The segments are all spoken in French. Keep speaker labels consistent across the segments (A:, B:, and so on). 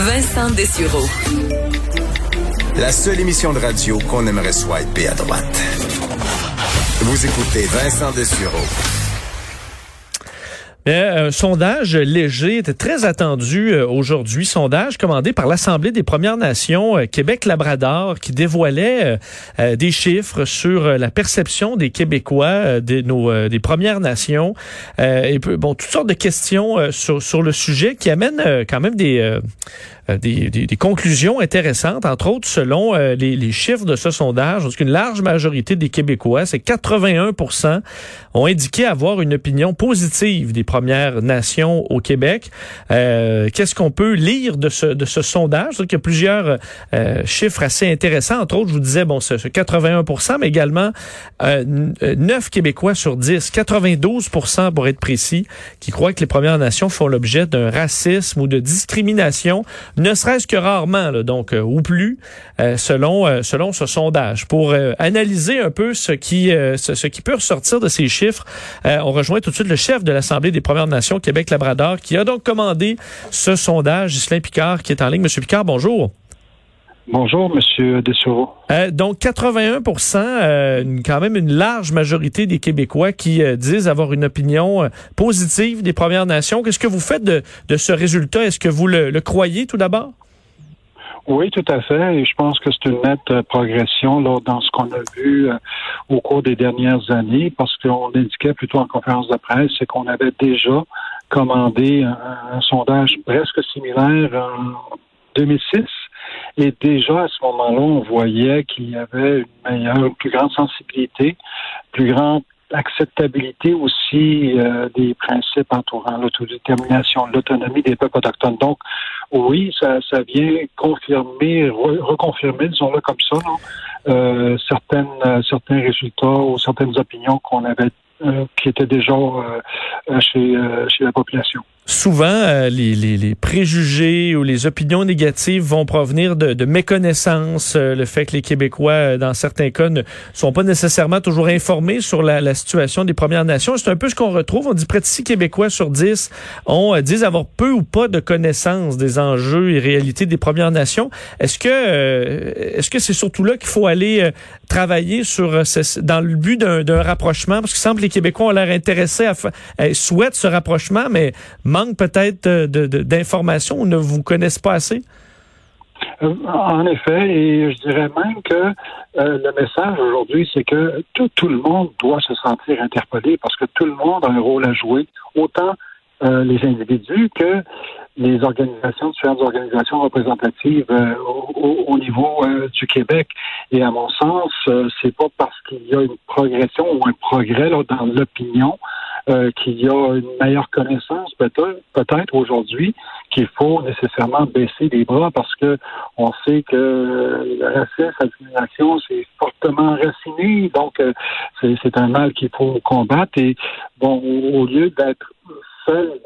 A: Vincent Dessureau.
B: La seule émission de radio qu'on aimerait swiper à droite. Vous écoutez Vincent Dessureau.
C: Un sondage léger était très attendu euh, aujourd'hui. Sondage commandé par l'Assemblée des Premières Nations euh, Québec-Labrador qui dévoilait euh, des chiffres sur la perception des Québécois des, nos, des Premières Nations. bon, toutes sortes de questions sur, sur le sujet qui amènent quand même des euh, des, des, des, conclusions intéressantes, entre autres selon euh, les, les, chiffres de ce sondage, parce qu'une large majorité des Québécois, c'est 81 ont indiqué avoir une opinion positive des Premières Nations au Québec. Euh, Qu'est-ce qu'on peut lire de ce, de ce sondage? Il y a plusieurs euh, chiffres assez intéressants. Entre autres, je vous disais, bon, ce, ce 81 mais également 9 Québécois sur 10, 92 pour être précis, qui croient que les Premières Nations font l'objet d'un racisme ou de discrimination ne serait-ce que rarement, donc euh, ou plus, euh, selon euh, selon ce sondage. Pour analyser un peu ce qui ce, ce, qui peut ressortir de ces chiffres, on rejoint tout de suite le chef de l'Assemblée des Premières Nations Québec-Labrador, qui a donc commandé ce sondage, Ghislain Picard, qui est en ligne. Monsieur Picard, bonjour.
D: Bonjour, Monsieur Dessoureau.
C: Euh, donc, 81% euh, quand même une large majorité des Québécois qui euh, disent avoir une opinion positive des Premières Nations. Qu'est-ce que vous faites de, de ce résultat? Est-ce que vous le, le croyez tout d'abord?
D: Oui, tout à fait. Et je pense que c'est une nette progression là, dans ce qu'on a vu au cours des dernières années, parce qu'on indiquait plutôt en conférence de presse, c'est qu'on avait déjà commandé un, un sondage presque similaire en 2006 et déjà, à ce moment-là, on voyait qu'il y avait une meilleure, une plus grande sensibilité, plus grande acceptabilité aussi euh, des principes entourant l'autodétermination, l'autonomie des peuples autochtones. Donc, oui, ça, ça vient confirmer, reconfirmer, disons-le comme ça, euh, certaines, euh, certains résultats ou certaines opinions qu'on avait, euh, qui étaient déjà chez, chez la population
C: souvent, euh, les, préjugés ou les opinions négatives vont provenir de, de méconnaissance, euh, le fait que les Québécois, euh, dans certains cas, ne sont pas nécessairement toujours informés sur la, situation des Premières Nations. C'est un peu ce qu'on retrouve. On dit près de 6 Québécois sur 10 ont, disent avoir peu ou pas de connaissance des enjeux et réalités des Premières Nations. Est-ce que est-ce que c'est surtout là qu'il faut aller travailler sur dans le but d'un rapprochement? Parce qu'il semble que les Québécois ont l'air intéressés à, souhaitent ce rapprochement, mais manque peut-être d'informations ou ne vous connaissent pas assez?
D: Euh, en effet, et je dirais même que euh, le message aujourd'hui, c'est que tout, le monde doit se sentir interpellé parce que tout le monde a un rôle à jouer, autant euh, les individus que les organisations, différentes organisations représentatives au, au, niveau du Québec. Et à mon sens, c'est pas parce qu'il y a une progression ou un progrès là, dans l'opinion euh, qu'il y a une meilleure connaissance peut-être peut-être aujourd'hui qu'il faut nécessairement baisser les bras parce que on sait que le racisme, la discrimination, c'est fortement raciné, donc euh, c'est un mal qu'il faut combattre. Et bon au, lieu d'être seul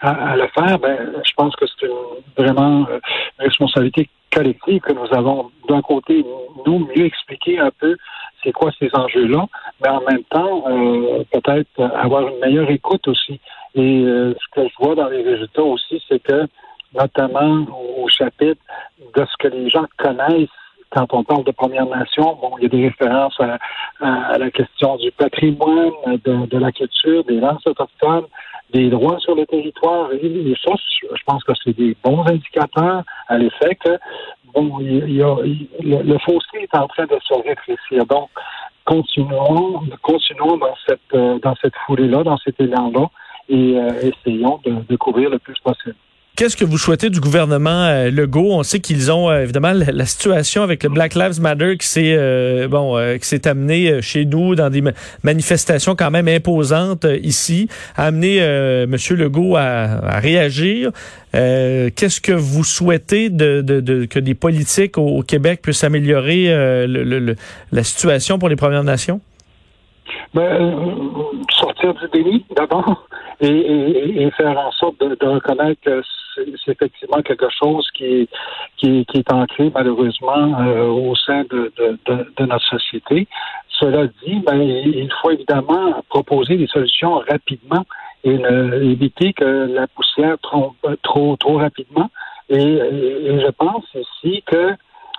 D: à, le faire, ben, je pense que c'est vraiment euh, une responsabilité collective que nous avons d'un côté nous mieux expliquer un peu c'est quoi ces enjeux-là, mais en même temps, euh, peut-être avoir une meilleure écoute aussi. Et euh, ce que je vois dans les résultats aussi, c'est que, notamment au, chapitre de ce que les gens connaissent quand on parle de Première Nation, bon, il y a des références à, la question du patrimoine, de, la culture, des langues autochtones, des droits sur le territoire. Et, ça, je pense que c'est des bons indicateurs à l'effet que bon, il y a, le, fossé est en train de se rétrécir. Donc, continuons, continuons dans cette euh, dans cette foulée-là, dans cet élan-là, et euh, essayons de, de couvrir le plus possible.
C: Qu'est-ce que vous souhaitez du gouvernement euh, Legault? On sait qu'ils ont euh, évidemment la, situation avec le Black Lives Matter qui s'est euh, bon qui s'est amené chez nous dans des manifestations quand même imposantes ici, a amené Monsieur Legault à, réagir. Qu'est-ce que vous souhaitez de, de, que des politiques au, Québec puissent améliorer le, la situation pour les Premières Nations?
D: Ben, sortir du déni d'abord et, faire en sorte de, reconnaître que c'est effectivement quelque chose qui, qui, est ancré malheureusement euh, au sein de, notre société. Cela dit, ben, il faut évidemment proposer des solutions rapidement et éviter que la poussière trompe trop, trop rapidement. Et, je pense aussi que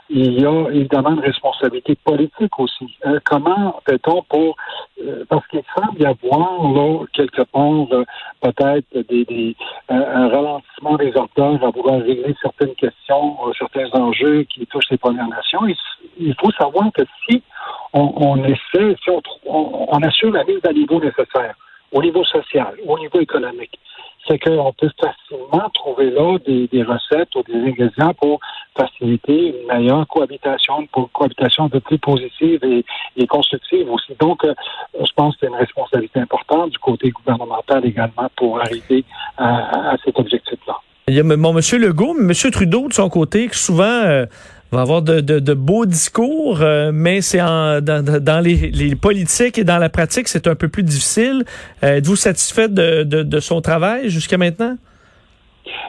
D: il y a évidemment une responsabilité politique aussi. Euh, comment fait-on pour euh, parce qu'il semble y avoir là quelque part euh, peut-être des, des un ralentissement des ordres à vouloir régler certaines questions, certains enjeux qui touchent les Premières Nations. Il, faut savoir que si on, essaie, si on, on assure la mise à niveau nécessaire, au niveau social, au niveau économique, c'est qu'on peut facilement trouver là des, recettes ou des ingrédients pour faciliter une meilleure cohabitation, une cohabitation un peu plus positive et, constructive aussi. Donc, euh, je pense que c'est une responsabilité importante du côté gouvernemental également pour arriver à, cet objectif-là.
C: Il y a mon monsieur Legault, monsieur Trudeau de son côté, qui souvent euh, va avoir de, de, beaux discours, euh, mais c'est dans, dans les, les, politiques et dans la pratique, c'est un peu plus difficile. Êtes-vous satisfait de, de, son travail jusqu'à maintenant?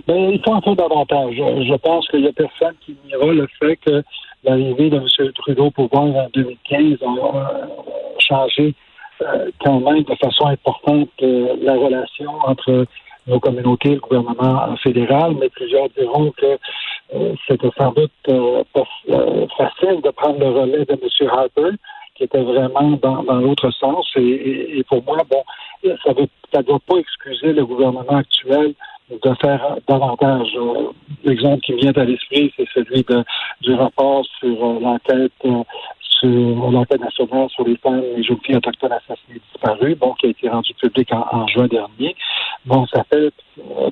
D: Ben, il faut en faire davantage. Je, pense qu'il n'y a personne qui niera le fait que l'arrivée de M. Trudeau au pouvoir en 2015 a changé euh, quand même de façon importante la relation entre nos communautés, le gouvernement fédéral, mais plusieurs diront que euh, c'était sans doute euh, euh, facile de prendre le relais de M. Harper, qui était vraiment dans, dans l'autre sens. Et, et, pour moi, bon, ça ne doit pas excuser le gouvernement actuel de faire davantage. L'exemple qui vient à l'esprit, c'est celui de, du rapport sur l'enquête sur l'enquête nationale sur les femmes et jeunes filles autochtones assassinées disparues, bon, qui a été rendu public en, juin dernier. Bon, ça fait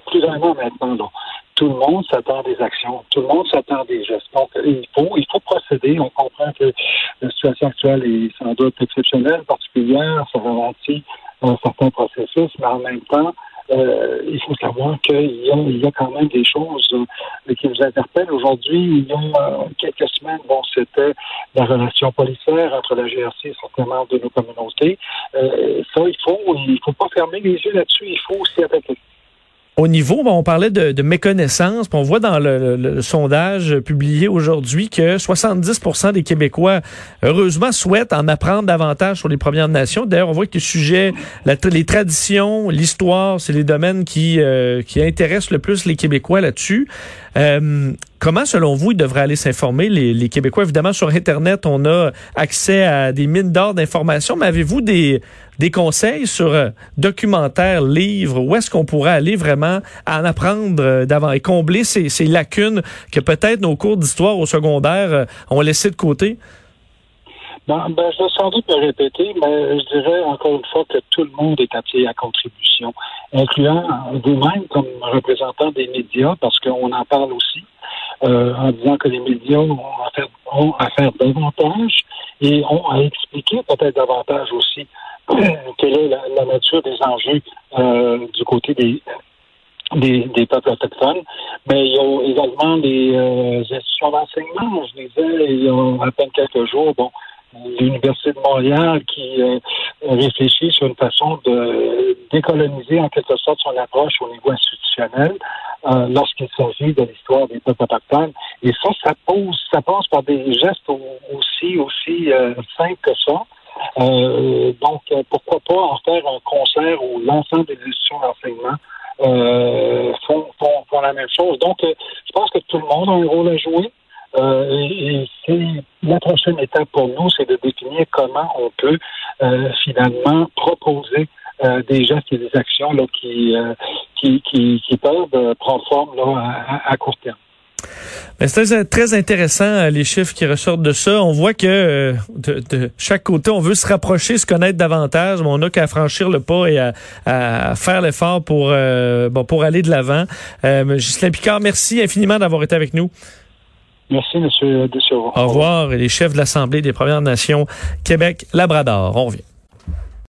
D: plus d'un an maintenant. Donc, tout le monde s'attend des actions, tout le monde s'attend des gestes. Donc, il faut, il faut procéder. On comprend que la situation actuelle est sans doute exceptionnelle, particulière, ça ralentit un certain processus, mais en même temps, euh, il faut savoir qu'il y, y a quand même des choses euh, qui nous interpellent. Aujourd'hui, il y a euh, quelques semaines, bon, c'était la relation policière entre la GRC et certains membres de nos communautés. ça, il faut, il faut pas fermer les yeux là-dessus. Il faut aussi attaquer.
C: Au niveau, on parlait de, de méconnaissance, on voit dans le, sondage publié aujourd'hui que 70% des Québécois, heureusement, souhaitent en apprendre davantage sur les Premières Nations. D'ailleurs, on voit que les sujets, les traditions, l'histoire, c'est les domaines qui, euh, qui intéressent le plus les Québécois là-dessus. Euh, comment, selon vous, ils devraient aller s'informer, les, Québécois? Évidemment, sur Internet, on a accès à des mines d'or d'informations, mais avez-vous des, des conseils sur euh, documentaires, livres, où est-ce qu'on pourrait aller vraiment en apprendre euh, d'avant et combler ces, ces lacunes que peut-être nos cours d'histoire au secondaire euh, ont laissé de côté?
D: Ben, ben, je vais sans doute me répéter, mais je dirais encore une fois que tout le monde est appelé à contribution, incluant vous-même comme représentant des médias, parce qu'on en parle aussi, euh, en disant que les médias ont à faire, ont davantage et ont à expliquer peut-être davantage aussi quelle est la, nature des enjeux euh, du côté des, des, peuples autochtones. Mais il y a également des euh, institutions d'enseignement. Je disais il y a à peine quelques jours, bon, l'Université de Montréal qui euh, réfléchit sur une façon de décoloniser en quelque sorte son approche au niveau institutionnel euh, lorsqu'il s'agit de l'histoire des peuples autochtones. Et ça, ça pose, ça passe par des gestes aussi aussi euh, simples que ça. donc, pourquoi pas en faire un concert où l'ensemble des institutions d'enseignement font, font, font, la même chose. Donc, je pense que tout le monde a un rôle à jouer. Euh, et, la prochaine étape pour nous, c'est de définir comment on peut euh, finalement proposer euh, des gestes et des actions là, qui, qui, qui, peuvent prendre forme là, à, court terme.
C: C'est très intéressant les chiffres qui ressortent de ça. On voit que de, chaque côté, on veut se rapprocher, se connaître davantage, mais on n'a qu'à franchir le pas et à, faire l'effort pour bon pour aller de l'avant. Euh, Ghislain Picard, merci infiniment d'avoir été avec nous.
D: Merci, M.
C: Au revoir. Et les chefs de l'Assemblée des Premières Nations Québec-Labrador. On revient.